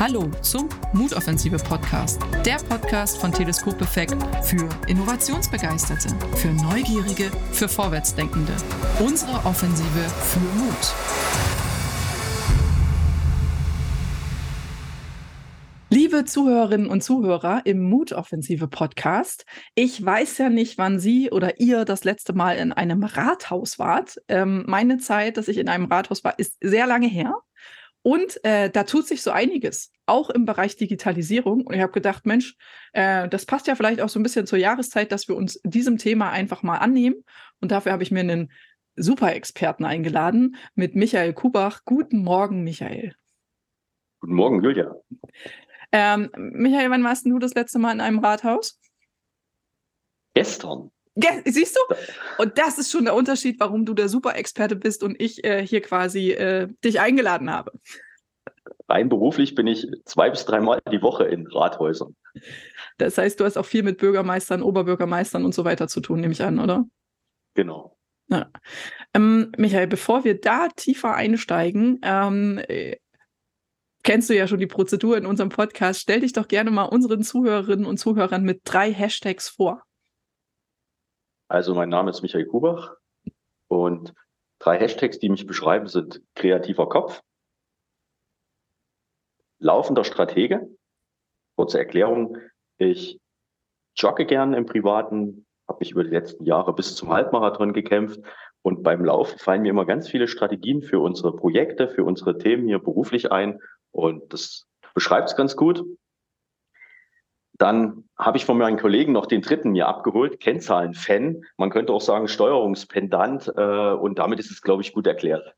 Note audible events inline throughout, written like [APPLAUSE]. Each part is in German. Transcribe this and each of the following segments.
Hallo zum Mutoffensive Podcast, der Podcast von Teleskop Effekt für Innovationsbegeisterte, für Neugierige, für Vorwärtsdenkende. Unsere Offensive für Mut. Liebe Zuhörerinnen und Zuhörer im Mutoffensive Podcast, ich weiß ja nicht, wann Sie oder ihr das letzte Mal in einem Rathaus wart. Ähm, meine Zeit, dass ich in einem Rathaus war, ist sehr lange her. Und äh, da tut sich so einiges, auch im Bereich Digitalisierung. Und ich habe gedacht, Mensch, äh, das passt ja vielleicht auch so ein bisschen zur Jahreszeit, dass wir uns diesem Thema einfach mal annehmen. Und dafür habe ich mir einen Super-Experten eingeladen mit Michael Kubach. Guten Morgen, Michael. Guten Morgen, Julia. Ähm, Michael, wann warst du das letzte Mal in einem Rathaus? Gestern. Siehst du? Und das ist schon der Unterschied, warum du der Super-Experte bist und ich äh, hier quasi äh, dich eingeladen habe. Rein beruflich bin ich zwei bis dreimal die Woche in Rathäusern. Das heißt, du hast auch viel mit Bürgermeistern, Oberbürgermeistern und so weiter zu tun, nehme ich an, oder? Genau. Ja. Ähm, Michael, bevor wir da tiefer einsteigen, ähm, äh, kennst du ja schon die Prozedur in unserem Podcast. Stell dich doch gerne mal unseren Zuhörerinnen und Zuhörern mit drei Hashtags vor. Also mein Name ist Michael Kubach und drei Hashtags, die mich beschreiben, sind kreativer Kopf, laufender Stratege. Kurze Erklärung, ich jogge gern im Privaten, habe mich über die letzten Jahre bis zum Halbmarathon gekämpft und beim Laufen fallen mir immer ganz viele Strategien für unsere Projekte, für unsere Themen hier beruflich ein und das beschreibt es ganz gut. Dann habe ich von meinen Kollegen noch den dritten mir abgeholt, Kennzahlen-Fan. Man könnte auch sagen Steuerungspendant. Äh, und damit ist es, glaube ich, gut erklärt.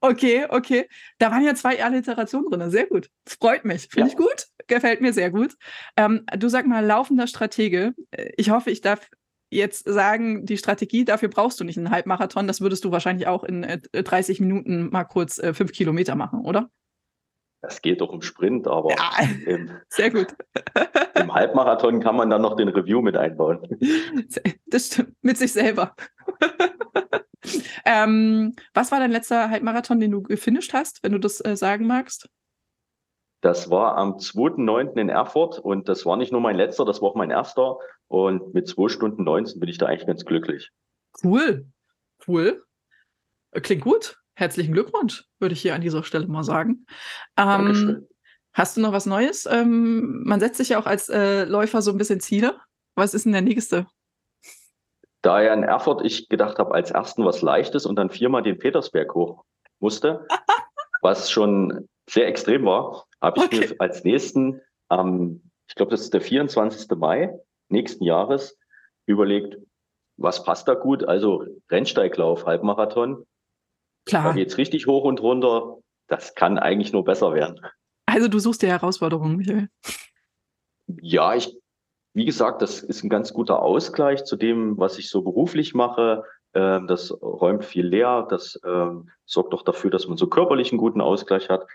Okay, okay. Da waren ja zwei Alliterationen drin. Sehr gut. Freut mich. Finde ja. ich gut. Gefällt mir sehr gut. Ähm, du sag mal, laufender Stratege. Ich hoffe, ich darf jetzt sagen, die Strategie, dafür brauchst du nicht einen Halbmarathon. Das würdest du wahrscheinlich auch in 30 Minuten mal kurz äh, fünf Kilometer machen, oder? Es geht doch um Sprint, aber ja, im, [LAUGHS] sehr gut. [LAUGHS] Im Halbmarathon kann man dann noch den Review mit einbauen. Das stimmt, mit sich selber. [LAUGHS] ähm, was war dein letzter Halbmarathon, den du gefinisht hast, wenn du das äh, sagen magst? Das war am 2.9. in Erfurt und das war nicht nur mein letzter, das war auch mein erster. Und mit 2 Stunden 19 bin ich da eigentlich ganz glücklich. Cool. Cool. Klingt gut. Herzlichen Glückwunsch, würde ich hier an dieser Stelle mal sagen. Ähm, hast du noch was Neues? Ähm, man setzt sich ja auch als äh, Läufer so ein bisschen Ziele. Was ist denn der nächste? Da ja in Erfurt ich gedacht habe, als ersten was Leichtes und dann viermal den Petersberg hoch musste, [LAUGHS] was schon sehr extrem war, habe ich okay. mir als nächsten, ähm, ich glaube, das ist der 24. Mai nächsten Jahres, überlegt, was passt da gut? Also Rennsteiglauf, Halbmarathon Klar. Da geht es richtig hoch und runter. Das kann eigentlich nur besser werden. Also du suchst die Herausforderung, Michael. Ja, ich, wie gesagt, das ist ein ganz guter Ausgleich zu dem, was ich so beruflich mache. Ähm, das räumt viel leer. Das ähm, sorgt auch dafür, dass man so körperlich einen guten Ausgleich hat.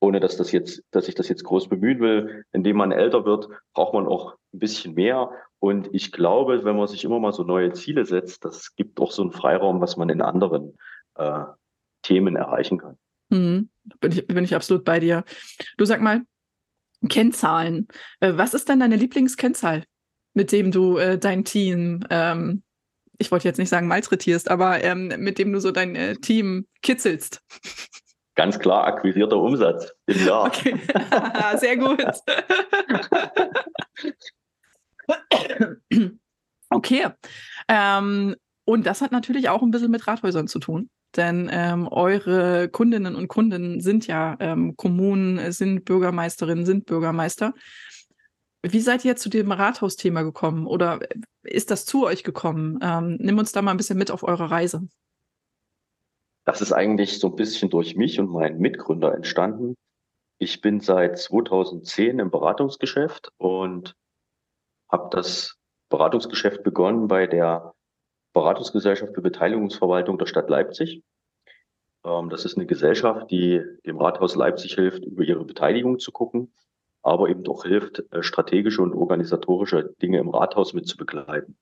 Ohne dass das jetzt, dass ich das jetzt groß bemühen will. Indem man älter wird, braucht man auch ein bisschen mehr. Und ich glaube, wenn man sich immer mal so neue Ziele setzt, das gibt auch so einen Freiraum, was man in anderen äh, Themen erreichen kann. Mhm. Bin, ich, bin ich absolut bei dir. Du sag mal, Kennzahlen. Äh, was ist denn deine Lieblingskennzahl, mit dem du äh, dein Team, ähm, ich wollte jetzt nicht sagen malträtierst, aber ähm, mit dem du so dein äh, Team kitzelst? Ganz klar akquirierter Umsatz im Jahr. Okay. [LAUGHS] Sehr gut. okay. Ähm, und das hat natürlich auch ein bisschen mit Rathäusern zu tun. Denn ähm, eure Kundinnen und Kunden sind ja ähm, Kommunen, sind Bürgermeisterinnen, sind Bürgermeister. Wie seid ihr zu dem Rathausthema gekommen oder ist das zu euch gekommen? Ähm, nimm uns da mal ein bisschen mit auf eure Reise. Das ist eigentlich so ein bisschen durch mich und meinen Mitgründer entstanden. Ich bin seit 2010 im Beratungsgeschäft und habe das Beratungsgeschäft begonnen bei der Beratungsgesellschaft für Beteiligungsverwaltung der Stadt Leipzig. Ähm, das ist eine Gesellschaft, die dem Rathaus Leipzig hilft, über ihre Beteiligung zu gucken, aber eben auch hilft, äh, strategische und organisatorische Dinge im Rathaus mit zu begleiten.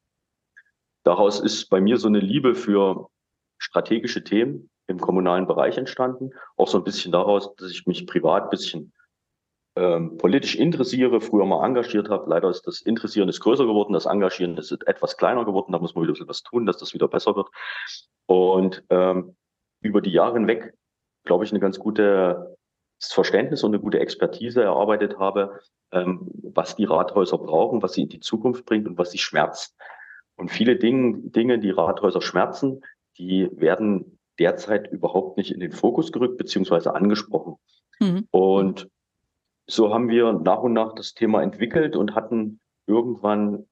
Daraus ist bei mir so eine Liebe für strategische Themen im kommunalen Bereich entstanden. Auch so ein bisschen daraus, dass ich mich privat ein bisschen ähm, politisch interessiere, früher mal engagiert habe. Leider ist das Interessieren ist größer geworden, das Engagieren ist etwas kleiner geworden. Da muss man wieder ein bisschen was tun, dass das wieder besser wird. Und ähm, über die Jahre hinweg, glaube ich, eine ganz gute Verständnis und eine gute Expertise erarbeitet habe, ähm, was die Rathäuser brauchen, was sie in die Zukunft bringt und was sie schmerzt. Und viele Dinge, Dinge, die Rathäuser schmerzen, die werden derzeit überhaupt nicht in den Fokus gerückt beziehungsweise angesprochen. Mhm. Und so haben wir nach und nach das Thema entwickelt und hatten irgendwann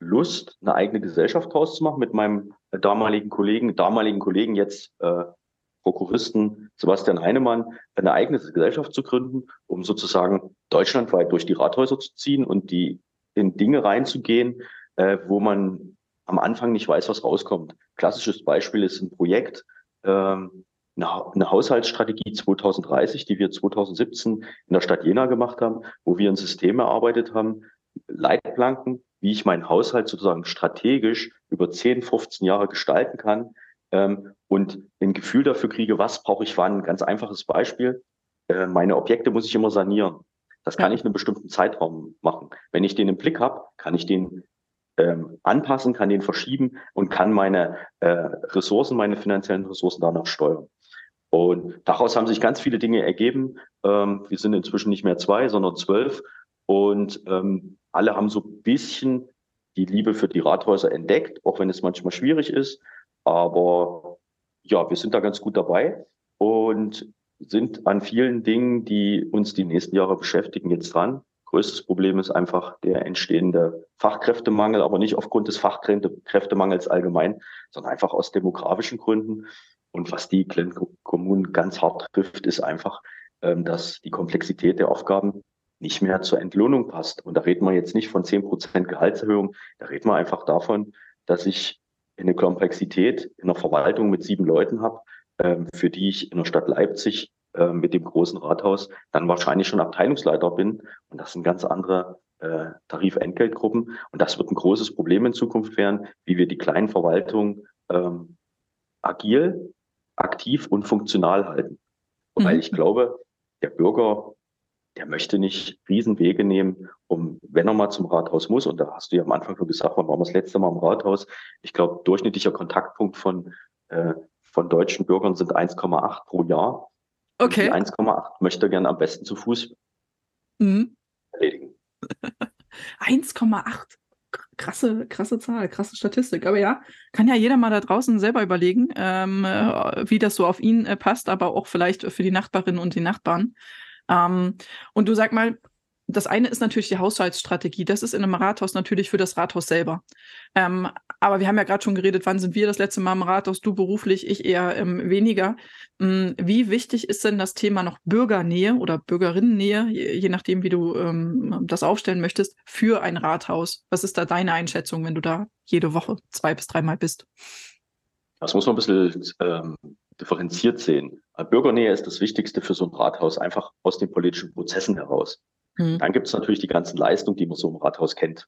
Lust, eine eigene Gesellschaft draus zu machen mit meinem damaligen Kollegen, damaligen Kollegen jetzt äh, Prokuristen Sebastian Heinemann, eine eigene Gesellschaft zu gründen, um sozusagen deutschlandweit durch die Rathäuser zu ziehen und die in Dinge reinzugehen, äh, wo man am Anfang nicht weiß, was rauskommt. Klassisches Beispiel ist ein Projekt, ähm, eine, Haushaltsstrategie 2030, die wir 2017 in der Stadt Jena gemacht haben, wo wir ein System erarbeitet haben, Leitplanken, wie ich meinen Haushalt sozusagen strategisch über 10, 15 Jahre gestalten kann ähm, und ein Gefühl dafür kriege, was brauche ich wann. Ein ganz einfaches Beispiel. Äh, meine Objekte muss ich immer sanieren. Das kann ich in einem bestimmten Zeitraum machen. Wenn ich den im Blick habe, kann ich den ähm, anpassen, kann den verschieben und kann meine äh, Ressourcen, meine finanziellen Ressourcen danach steuern. Und daraus haben sich ganz viele Dinge ergeben. Ähm, wir sind inzwischen nicht mehr zwei, sondern zwölf. Und ähm, alle haben so ein bisschen die Liebe für die Rathäuser entdeckt, auch wenn es manchmal schwierig ist. Aber ja, wir sind da ganz gut dabei und sind an vielen Dingen, die uns die nächsten Jahre beschäftigen, jetzt dran. Größtes Problem ist einfach der entstehende Fachkräftemangel, aber nicht aufgrund des Fachkräftemangels allgemein, sondern einfach aus demografischen Gründen. Und was die Kommunen ganz hart trifft, ist einfach, ähm, dass die Komplexität der Aufgaben nicht mehr zur Entlohnung passt. Und da reden wir jetzt nicht von zehn Prozent Gehaltserhöhung, da reden wir einfach davon, dass ich eine Komplexität in der Verwaltung mit sieben Leuten habe, ähm, für die ich in der Stadt Leipzig äh, mit dem großen Rathaus dann wahrscheinlich schon Abteilungsleiter bin. Und das sind ganz andere äh, Tarifentgeltgruppen. Und das wird ein großes Problem in Zukunft werden, wie wir die kleinen Verwaltungen ähm, agil, aktiv und funktional halten. Mhm. Weil ich glaube, der Bürger, der möchte nicht Riesenwege nehmen, um, wenn er mal zum Rathaus muss, und da hast du ja am Anfang schon gesagt, wann waren wir das letzte Mal im Rathaus? Ich glaube, durchschnittlicher Kontaktpunkt von, äh, von deutschen Bürgern sind 1,8 pro Jahr. Okay. 1,8 möchte er gerne am besten zu Fuß mhm. erledigen. [LAUGHS] 1,8. Krasse, krasse Zahl, krasse Statistik. Aber ja, kann ja jeder mal da draußen selber überlegen, ähm, äh, wie das so auf ihn äh, passt, aber auch vielleicht für die Nachbarinnen und die Nachbarn. Ähm, und du sag mal, das eine ist natürlich die Haushaltsstrategie. Das ist in einem Rathaus natürlich für das Rathaus selber. Ähm, aber wir haben ja gerade schon geredet, wann sind wir das letzte Mal im Rathaus? Du beruflich, ich eher ähm, weniger. Ähm, wie wichtig ist denn das Thema noch Bürgernähe oder Bürgerinnennähe, je, je nachdem, wie du ähm, das aufstellen möchtest, für ein Rathaus? Was ist da deine Einschätzung, wenn du da jede Woche zwei bis dreimal bist? Das muss man ein bisschen ähm, differenziert sehen. Bürgernähe ist das Wichtigste für so ein Rathaus, einfach aus den politischen Prozessen heraus. Mhm. Dann gibt es natürlich die ganzen Leistungen, die man so im Rathaus kennt.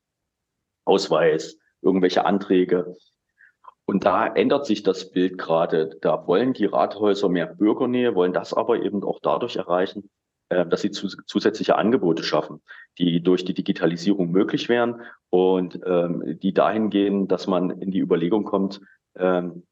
Ausweis, irgendwelche Anträge. Und da ändert sich das Bild gerade. Da wollen die Rathäuser mehr Bürgernähe, wollen das aber eben auch dadurch erreichen, äh, dass sie zusätzliche Angebote schaffen, die durch die Digitalisierung möglich wären und ähm, die dahin gehen, dass man in die Überlegung kommt, ähm,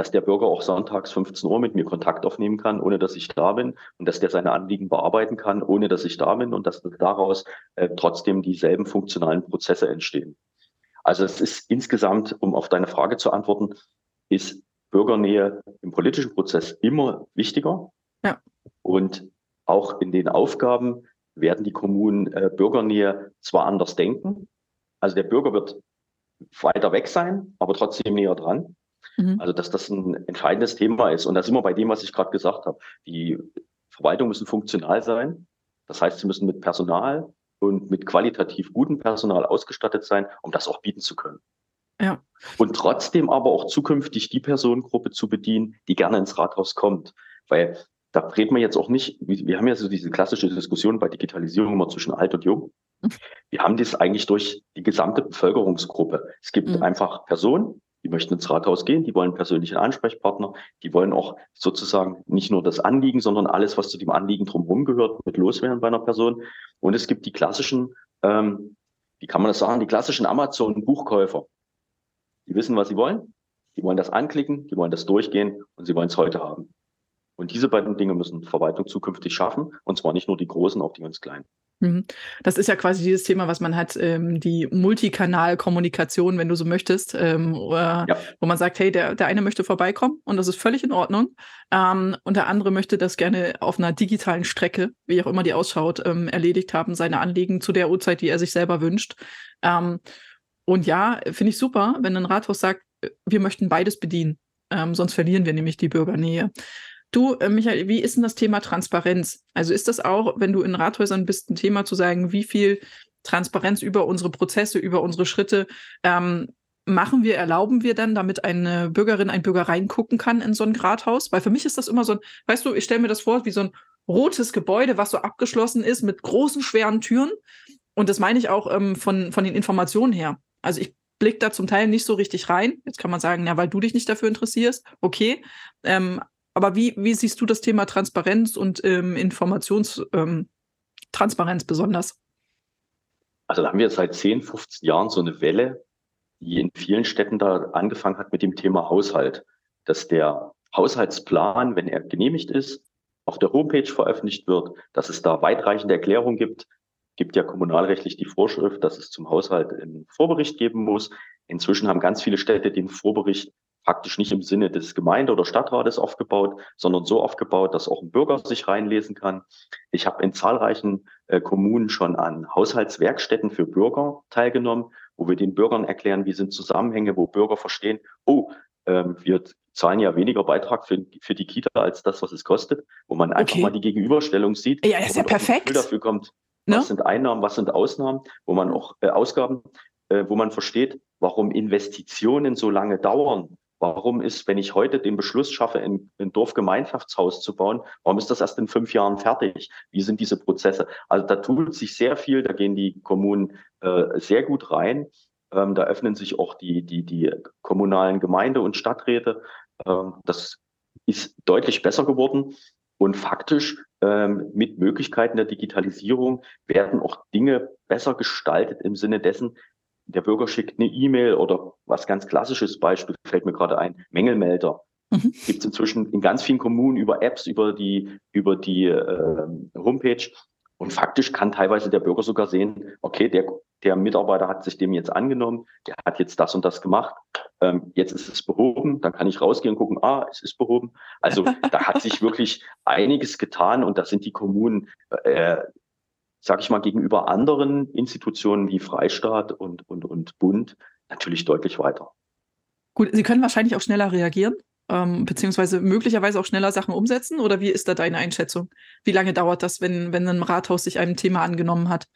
dass der Bürger auch sonntags 15 Uhr mit mir Kontakt aufnehmen kann, ohne dass ich da bin und dass der seine Anliegen bearbeiten kann, ohne dass ich da bin und dass daraus äh, trotzdem dieselben funktionalen Prozesse entstehen. Also es ist insgesamt, um auf deine Frage zu antworten, ist Bürgernähe im politischen Prozess immer wichtiger. Ja. Und auch in den Aufgaben werden die Kommunen äh, Bürgernähe zwar anders denken. Also der Bürger wird weiter weg sein, aber trotzdem näher dran. Mhm. Also, dass das ein entscheidendes Thema ist. Und da sind wir bei dem, was ich gerade gesagt habe. Die Verwaltungen müssen funktional sein. Das heißt, sie müssen mit Personal und mit qualitativ gutem Personal ausgestattet sein, um das auch bieten zu können. Ja. Und trotzdem aber auch zukünftig die Personengruppe zu bedienen, die gerne ins Rathaus kommt. Weil da reden wir jetzt auch nicht, wir haben ja so diese klassische Diskussion bei Digitalisierung immer zwischen alt und jung. Wir haben das eigentlich durch die gesamte Bevölkerungsgruppe. Es gibt mhm. einfach Personen, die möchten ins Rathaus gehen, die wollen persönlichen Ansprechpartner, die wollen auch sozusagen nicht nur das Anliegen, sondern alles, was zu dem Anliegen drumherum gehört, mit loswerden bei einer Person. Und es gibt die klassischen, ähm, wie kann man das sagen, die klassischen Amazon-Buchkäufer. Die wissen, was sie wollen, die wollen das anklicken, die wollen das durchgehen und sie wollen es heute haben. Und diese beiden Dinge müssen Verwaltung zukünftig schaffen, und zwar nicht nur die großen, auch die ganz kleinen. Mhm. Das ist ja quasi dieses Thema, was man hat, ähm, die Multikanal-Kommunikation, wenn du so möchtest, ähm, oder, ja. wo man sagt, hey, der, der eine möchte vorbeikommen und das ist völlig in Ordnung. Ähm, und der andere möchte das gerne auf einer digitalen Strecke, wie auch immer die ausschaut, ähm, erledigt haben, seine Anliegen zu der Uhrzeit, die er sich selber wünscht. Ähm, und ja, finde ich super, wenn ein Rathaus sagt, wir möchten beides bedienen. Ähm, sonst verlieren wir nämlich die Bürgernähe. Du, äh, Michael, wie ist denn das Thema Transparenz? Also ist das auch, wenn du in Rathäusern bist, ein Thema zu sagen, wie viel Transparenz über unsere Prozesse, über unsere Schritte ähm, machen wir, erlauben wir dann, damit eine Bürgerin, ein Bürger reingucken kann in so ein Rathaus? Weil für mich ist das immer so ein, weißt du, ich stelle mir das vor wie so ein rotes Gebäude, was so abgeschlossen ist mit großen, schweren Türen. Und das meine ich auch ähm, von, von den Informationen her. Also ich blicke da zum Teil nicht so richtig rein. Jetzt kann man sagen, ja, weil du dich nicht dafür interessierst, okay. Ähm, aber wie, wie siehst du das Thema Transparenz und ähm, Informationstransparenz ähm, besonders? Also da haben wir seit 10, 15 Jahren so eine Welle, die in vielen Städten da angefangen hat mit dem Thema Haushalt, dass der Haushaltsplan, wenn er genehmigt ist, auf der Homepage veröffentlicht wird, dass es da weitreichende Erklärungen gibt, gibt ja kommunalrechtlich die Vorschrift, dass es zum Haushalt einen Vorbericht geben muss. Inzwischen haben ganz viele Städte den Vorbericht praktisch nicht im Sinne des Gemeinde- oder Stadtrates aufgebaut, sondern so aufgebaut, dass auch ein Bürger sich reinlesen kann. Ich habe in zahlreichen äh, Kommunen schon an Haushaltswerkstätten für Bürger teilgenommen, wo wir den Bürgern erklären, wie sind Zusammenhänge, wo Bürger verstehen, oh, ähm, wir zahlen ja weniger Beitrag für, für die Kita als das, was es kostet, wo man einfach okay. mal die Gegenüberstellung sieht. Ja, ist ja perfekt. dafür kommt, was ne? sind Einnahmen, was sind Ausnahmen, wo man auch äh, Ausgaben, äh, wo man versteht, warum Investitionen so lange dauern Warum ist, wenn ich heute den Beschluss schaffe, ein, ein Dorfgemeinschaftshaus zu bauen, warum ist das erst in fünf Jahren fertig? Wie sind diese Prozesse? Also da tut sich sehr viel, da gehen die Kommunen äh, sehr gut rein. Ähm, da öffnen sich auch die, die, die kommunalen Gemeinde- und Stadträte. Ähm, das ist deutlich besser geworden. Und faktisch ähm, mit Möglichkeiten der Digitalisierung werden auch Dinge besser gestaltet im Sinne dessen, der Bürger schickt eine E-Mail oder was ganz klassisches Beispiel fällt mir gerade ein, Mängelmelder. Mhm. Gibt es inzwischen in ganz vielen Kommunen über Apps, über die, über die äh, Homepage. Und faktisch kann teilweise der Bürger sogar sehen, okay, der, der Mitarbeiter hat sich dem jetzt angenommen, der hat jetzt das und das gemacht, ähm, jetzt ist es behoben, dann kann ich rausgehen und gucken, ah, es ist behoben. Also da hat sich [LAUGHS] wirklich einiges getan und da sind die Kommunen äh, sage ich mal, gegenüber anderen Institutionen wie Freistaat und, und, und Bund natürlich deutlich weiter. Gut, Sie können wahrscheinlich auch schneller reagieren, ähm, beziehungsweise möglicherweise auch schneller Sachen umsetzen. Oder wie ist da deine Einschätzung? Wie lange dauert das, wenn, wenn ein Rathaus sich einem Thema angenommen hat?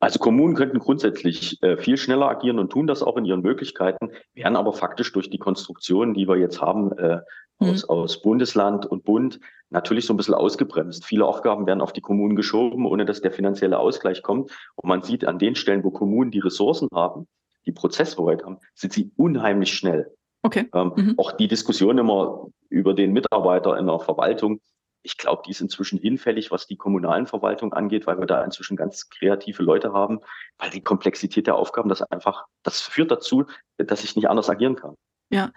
Also Kommunen könnten grundsätzlich äh, viel schneller agieren und tun das auch in ihren Möglichkeiten, werden aber faktisch durch die Konstruktion, die wir jetzt haben, äh, mhm. aus, aus Bundesland und Bund, natürlich so ein bisschen ausgebremst. Viele Aufgaben werden auf die Kommunen geschoben, ohne dass der finanzielle Ausgleich kommt. Und man sieht an den Stellen, wo Kommunen die Ressourcen haben, die Prozesshoheit haben, sind sie unheimlich schnell. Okay. Ähm, mhm. Auch die Diskussion immer über den Mitarbeiter in der Verwaltung, ich glaube, die ist inzwischen hinfällig, was die kommunalen Verwaltung angeht, weil wir da inzwischen ganz kreative Leute haben, weil die Komplexität der Aufgaben das einfach, das führt dazu, dass ich nicht anders agieren kann. Ja,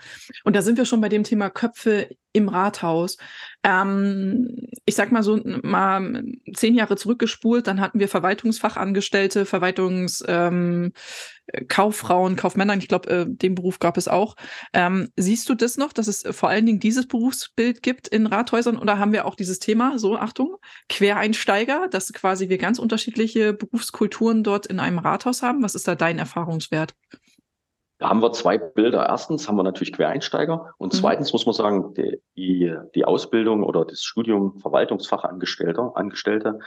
und da sind wir schon bei dem Thema Köpfe im Rathaus. Ähm, ich sag mal so mal zehn Jahre zurückgespult, dann hatten wir Verwaltungsfachangestellte, Verwaltungskauffrauen, ähm, Kaufmänner, ich glaube, äh, den Beruf gab es auch. Ähm, siehst du das noch, dass es vor allen Dingen dieses Berufsbild gibt in Rathäusern oder haben wir auch dieses Thema, so Achtung, Quereinsteiger, dass quasi wir ganz unterschiedliche Berufskulturen dort in einem Rathaus haben? Was ist da dein Erfahrungswert? Da haben wir zwei Bilder. Erstens haben wir natürlich Quereinsteiger und mhm. zweitens muss man sagen, die, die, die Ausbildung oder das Studium Verwaltungsfachangestellter, Angestellte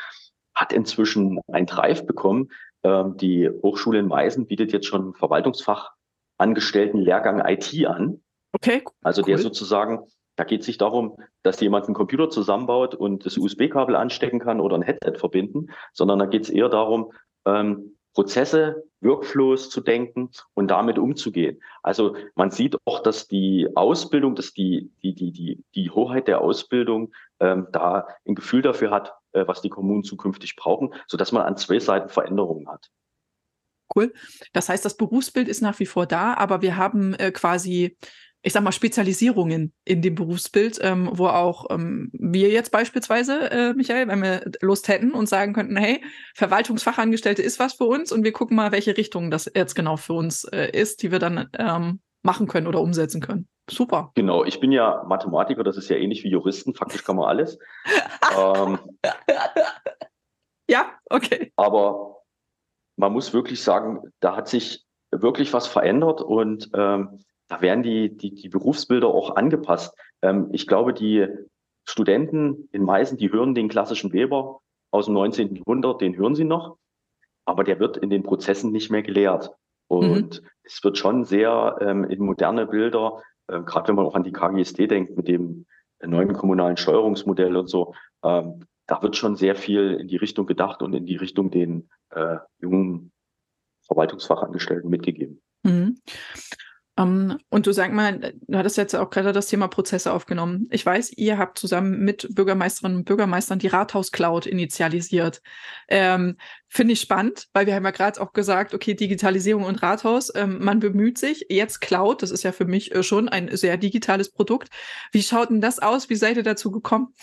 hat inzwischen ein Drive bekommen. Ähm, die Hochschule in Meißen bietet jetzt schon Verwaltungsfachangestellten Lehrgang IT an. Okay. Also cool. der sozusagen, da geht es nicht darum, dass jemand einen Computer zusammenbaut und das USB-Kabel anstecken kann oder ein Headset verbinden, sondern da geht es eher darum, ähm, Prozesse, Workflows zu denken und damit umzugehen. Also man sieht auch, dass die Ausbildung, dass die, die, die, die, die Hoheit der Ausbildung ähm, da ein Gefühl dafür hat, äh, was die Kommunen zukünftig brauchen, so dass man an zwei Seiten Veränderungen hat. Cool. Das heißt, das Berufsbild ist nach wie vor da, aber wir haben äh, quasi ich sag mal, Spezialisierungen in dem Berufsbild, ähm, wo auch ähm, wir jetzt beispielsweise, äh, Michael, wenn wir Lust hätten und sagen könnten, hey, Verwaltungsfachangestellte ist was für uns und wir gucken mal, welche Richtung das jetzt genau für uns äh, ist, die wir dann ähm, machen können oder umsetzen können. Super. Genau, ich bin ja Mathematiker, das ist ja ähnlich wie Juristen, faktisch kann man alles. [LAUGHS] ähm, ja, okay. Aber man muss wirklich sagen, da hat sich wirklich was verändert und ähm, da werden die, die, die Berufsbilder auch angepasst. Ähm, ich glaube, die Studenten in Meißen, die hören den klassischen Weber aus dem 19. Jahrhundert, den hören sie noch, aber der wird in den Prozessen nicht mehr gelehrt. Und mhm. es wird schon sehr ähm, in moderne Bilder, äh, gerade wenn man auch an die KGST denkt, mit dem neuen kommunalen Steuerungsmodell und so, ähm, da wird schon sehr viel in die Richtung gedacht und in die Richtung den äh, jungen Verwaltungsfachangestellten mitgegeben. Mhm. Um, ähm, und du sag mal, du hattest jetzt auch gerade das Thema Prozesse aufgenommen. Ich weiß, ihr habt zusammen mit Bürgermeisterinnen und Bürgermeistern die Rathaus-Cloud initialisiert. Ähm, Finde ich spannend, weil wir haben ja gerade auch gesagt, okay, Digitalisierung und Rathaus, ähm, man bemüht sich. Jetzt Cloud, das ist ja für mich äh, schon ein sehr digitales Produkt. Wie schaut denn das aus? Wie seid ihr dazu gekommen?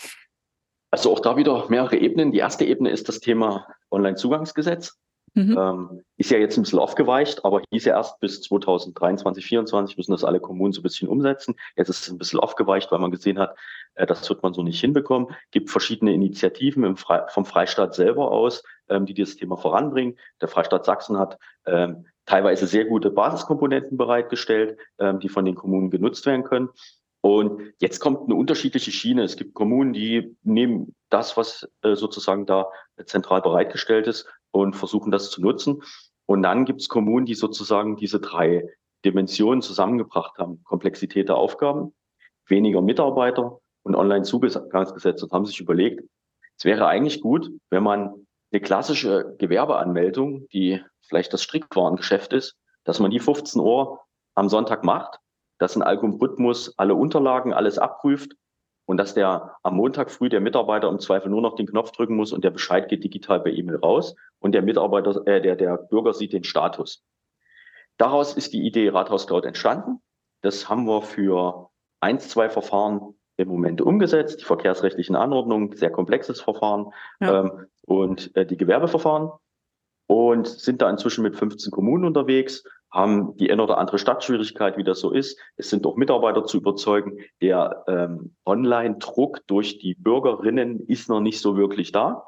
Also auch da wieder mehrere Ebenen. Die erste Ebene ist das Thema Online-Zugangsgesetz. Mhm. Ähm, ist ja jetzt ein bisschen aufgeweicht, aber hieß ja erst bis 2023, 2024 müssen das alle Kommunen so ein bisschen umsetzen. Jetzt ist es ein bisschen aufgeweicht, weil man gesehen hat, äh, das wird man so nicht hinbekommen. Gibt verschiedene Initiativen Fre vom Freistaat selber aus, ähm, die dieses Thema voranbringen. Der Freistaat Sachsen hat ähm, teilweise sehr gute Basiskomponenten bereitgestellt, ähm, die von den Kommunen genutzt werden können. Und jetzt kommt eine unterschiedliche Schiene. Es gibt Kommunen, die nehmen das, was äh, sozusagen da zentral bereitgestellt ist und versuchen das zu nutzen. Und dann gibt es Kommunen, die sozusagen diese drei Dimensionen zusammengebracht haben. Komplexität der Aufgaben, weniger Mitarbeiter und Online-Zugangsgesetz und haben sich überlegt, es wäre eigentlich gut, wenn man eine klassische Gewerbeanmeldung, die vielleicht das Strickwarengeschäft ist, dass man die 15 Uhr am Sonntag macht dass ein Algorithmus alle Unterlagen, alles abprüft und dass der am Montag früh der Mitarbeiter im Zweifel nur noch den Knopf drücken muss und der Bescheid geht digital per E-Mail raus und der Mitarbeiter, äh, der, der Bürger sieht den Status. Daraus ist die Idee Rathaus Cloud entstanden. Das haben wir für eins, zwei Verfahren im Moment umgesetzt, die verkehrsrechtlichen Anordnungen, sehr komplexes Verfahren ja. ähm, und äh, die Gewerbeverfahren und sind da inzwischen mit 15 Kommunen unterwegs haben die eine oder andere Stadtschwierigkeit, wie das so ist. Es sind auch Mitarbeiter zu überzeugen. Der ähm, Online-Druck durch die Bürgerinnen ist noch nicht so wirklich da,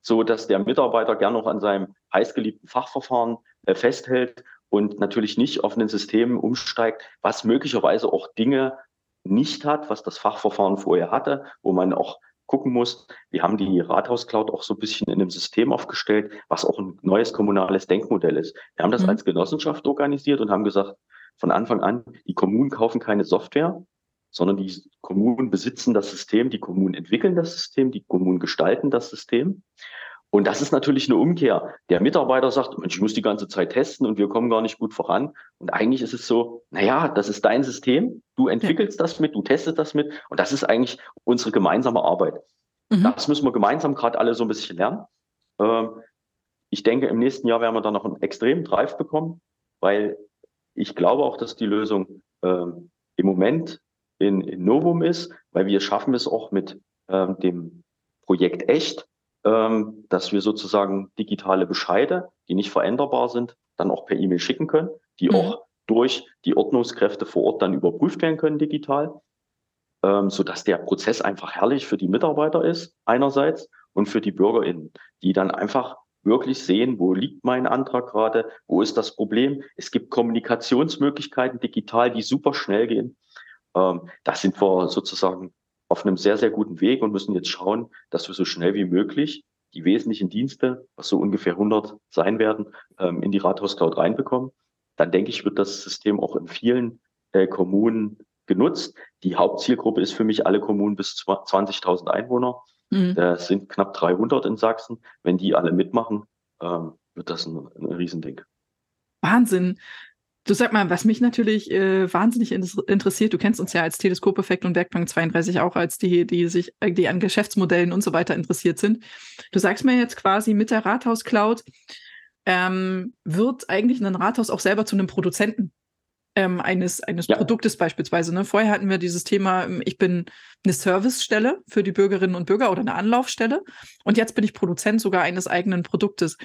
so dass der Mitarbeiter gern noch an seinem heißgeliebten Fachverfahren äh, festhält und natürlich nicht auf ein System umsteigt, was möglicherweise auch Dinge nicht hat, was das Fachverfahren vorher hatte, wo man auch gucken muss. Wir haben die Rathaus-Cloud auch so ein bisschen in einem System aufgestellt, was auch ein neues kommunales Denkmodell ist. Wir haben das mhm. als Genossenschaft organisiert und haben gesagt, von Anfang an, die Kommunen kaufen keine Software, sondern die Kommunen besitzen das System, die Kommunen entwickeln das System, die Kommunen gestalten das System. Und das ist natürlich eine Umkehr. Der Mitarbeiter sagt, Mensch, ich muss die ganze Zeit testen und wir kommen gar nicht gut voran. Und eigentlich ist es so, naja, das ist dein System, du entwickelst ja. das mit, du testest das mit und das ist eigentlich unsere gemeinsame Arbeit. Mhm. Das müssen wir gemeinsam gerade alle so ein bisschen lernen. Ähm, ich denke, im nächsten Jahr werden wir dann noch einen extremen Drive bekommen, weil ich glaube auch, dass die Lösung ähm, im Moment in, in Novum ist, weil wir schaffen es auch mit ähm, dem Projekt Echt, ähm, dass wir sozusagen digitale Bescheide, die nicht veränderbar sind, dann auch per E-Mail schicken können, die mhm. auch durch die Ordnungskräfte vor Ort dann überprüft werden können digital, ähm, so dass der Prozess einfach herrlich für die Mitarbeiter ist einerseits und für die BürgerInnen, die dann einfach wirklich sehen, wo liegt mein Antrag gerade, wo ist das Problem. Es gibt Kommunikationsmöglichkeiten digital, die super schnell gehen. Ähm, da sind wir sozusagen auf einem sehr, sehr guten Weg und müssen jetzt schauen, dass wir so schnell wie möglich die wesentlichen Dienste, was so ungefähr 100 sein werden, ähm, in die Rathaus-Cloud reinbekommen. Dann denke ich, wird das System auch in vielen äh, Kommunen genutzt. Die Hauptzielgruppe ist für mich alle Kommunen bis 20.000 Einwohner. Mhm. Das sind knapp 300 in Sachsen. Wenn die alle mitmachen, ähm, wird das ein, ein Riesending. Wahnsinn. Du sag mal, was mich natürlich äh, wahnsinnig interessiert, du kennst uns ja als Teleskopeffekt und Werkbank 32 auch als die, die sich, äh, die an Geschäftsmodellen und so weiter interessiert sind. Du sagst mir jetzt quasi mit der Rathaus Cloud ähm, wird eigentlich ein Rathaus auch selber zu einem Produzenten ähm, eines, eines ja. Produktes beispielsweise. Ne? Vorher hatten wir dieses Thema, ähm, ich bin eine Servicestelle für die Bürgerinnen und Bürger oder eine Anlaufstelle und jetzt bin ich Produzent sogar eines eigenen Produktes.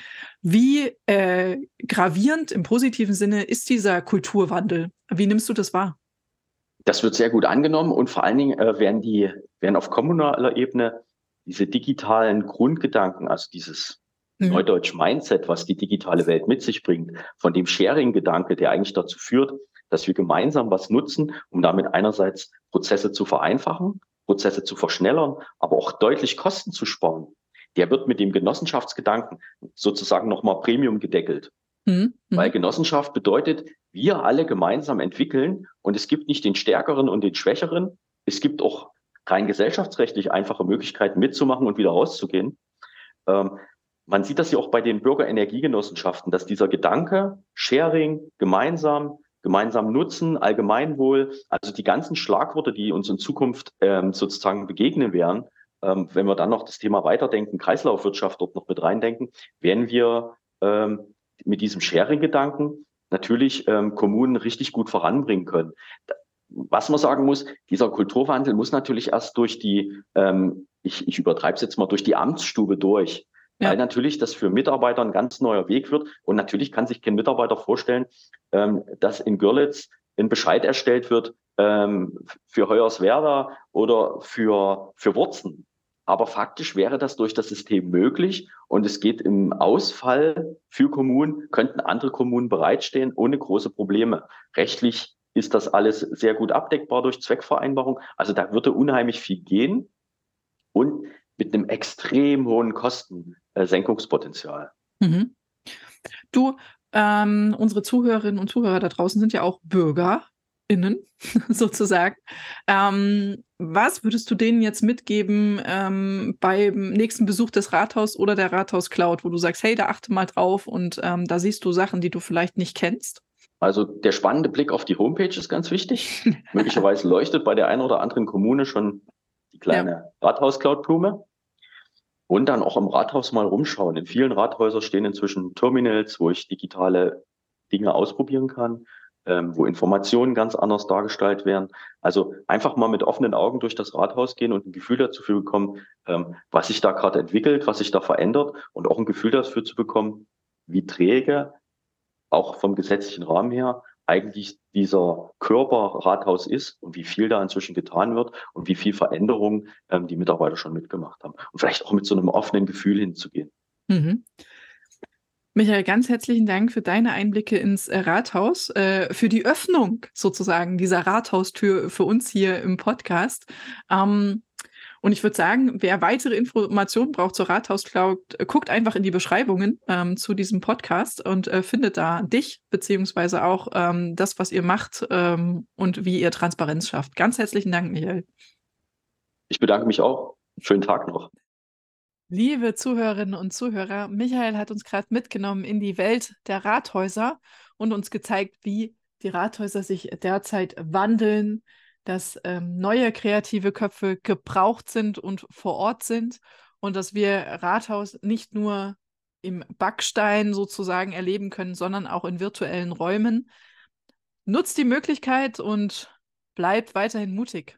Wie äh, gravierend im positiven Sinne ist dieser Kulturwandel? Wie nimmst du das wahr? Das wird sehr gut angenommen und vor allen Dingen äh, werden die, werden auf kommunaler Ebene diese digitalen Grundgedanken, also dieses mhm. Neudeutsch Mindset, was die digitale Welt mit sich bringt, von dem Sharing-Gedanke, der eigentlich dazu führt, dass wir gemeinsam was nutzen, um damit einerseits Prozesse zu vereinfachen, Prozesse zu verschnellern, aber auch deutlich Kosten zu sparen. Der wird mit dem Genossenschaftsgedanken sozusagen nochmal Premium gedeckelt. Mhm. Weil Genossenschaft bedeutet, wir alle gemeinsam entwickeln und es gibt nicht den Stärkeren und den Schwächeren. Es gibt auch rein gesellschaftsrechtlich einfache Möglichkeiten mitzumachen und wieder rauszugehen. Ähm, man sieht das ja auch bei den Bürgerenergiegenossenschaften, dass dieser Gedanke, Sharing, gemeinsam, gemeinsam nutzen, Allgemeinwohl, also die ganzen Schlagworte, die uns in Zukunft ähm, sozusagen begegnen werden, ähm, wenn wir dann noch das Thema weiterdenken, Kreislaufwirtschaft dort noch mit reindenken, werden wir ähm, mit diesem Sharing-Gedanken natürlich ähm, Kommunen richtig gut voranbringen können. Was man sagen muss, dieser Kulturwandel muss natürlich erst durch die, ähm, ich, ich übertreibe es jetzt mal, durch die Amtsstube durch. Ja. Weil natürlich das für Mitarbeiter ein ganz neuer Weg wird. Und natürlich kann sich kein Mitarbeiter vorstellen, ähm, dass in Görlitz ein Bescheid erstellt wird ähm, für Hoyerswerda oder für, für Wurzen. Aber faktisch wäre das durch das System möglich und es geht im Ausfall für Kommunen, könnten andere Kommunen bereitstehen ohne große Probleme. Rechtlich ist das alles sehr gut abdeckbar durch Zweckvereinbarung. Also da würde unheimlich viel gehen und mit einem extrem hohen Kosten, äh, Senkungspotenzial. Mhm. Du, ähm, unsere Zuhörerinnen und Zuhörer da draußen sind ja auch BürgerInnen [LAUGHS] sozusagen. Ähm, was würdest du denen jetzt mitgeben ähm, beim nächsten Besuch des Rathaus oder der Rathaus Cloud, wo du sagst, hey, da achte mal drauf und ähm, da siehst du Sachen, die du vielleicht nicht kennst? Also der spannende Blick auf die Homepage ist ganz wichtig. Möglicherweise leuchtet bei der einen oder anderen Kommune schon die kleine ja. Rathaus-Cloud-Blume. Und dann auch im Rathaus mal rumschauen. In vielen Rathäusern stehen inzwischen Terminals, wo ich digitale Dinge ausprobieren kann, ähm, wo Informationen ganz anders dargestellt werden. Also einfach mal mit offenen Augen durch das Rathaus gehen und ein Gefühl dafür bekommen, ähm, was sich da gerade entwickelt, was sich da verändert und auch ein Gefühl dafür zu bekommen, wie träge, auch vom gesetzlichen Rahmen her, eigentlich dieser Körper Rathaus ist und wie viel da inzwischen getan wird und wie viel Veränderungen ähm, die Mitarbeiter schon mitgemacht haben. Und vielleicht auch mit so einem offenen Gefühl hinzugehen. Mhm. Michael, ganz herzlichen Dank für deine Einblicke ins äh, Rathaus, äh, für die Öffnung sozusagen dieser Rathaustür für uns hier im Podcast. Ähm, und ich würde sagen, wer weitere Informationen braucht zur Rathaus Cloud, äh, guckt einfach in die Beschreibungen ähm, zu diesem Podcast und äh, findet da dich, beziehungsweise auch ähm, das, was ihr macht ähm, und wie ihr Transparenz schafft. Ganz herzlichen Dank, Michael. Ich bedanke mich auch. Schönen Tag noch. Liebe Zuhörerinnen und Zuhörer, Michael hat uns gerade mitgenommen in die Welt der Rathäuser und uns gezeigt, wie die Rathäuser sich derzeit wandeln, dass ähm, neue kreative Köpfe gebraucht sind und vor Ort sind und dass wir Rathaus nicht nur im Backstein sozusagen erleben können, sondern auch in virtuellen Räumen. Nutzt die Möglichkeit und bleibt weiterhin mutig.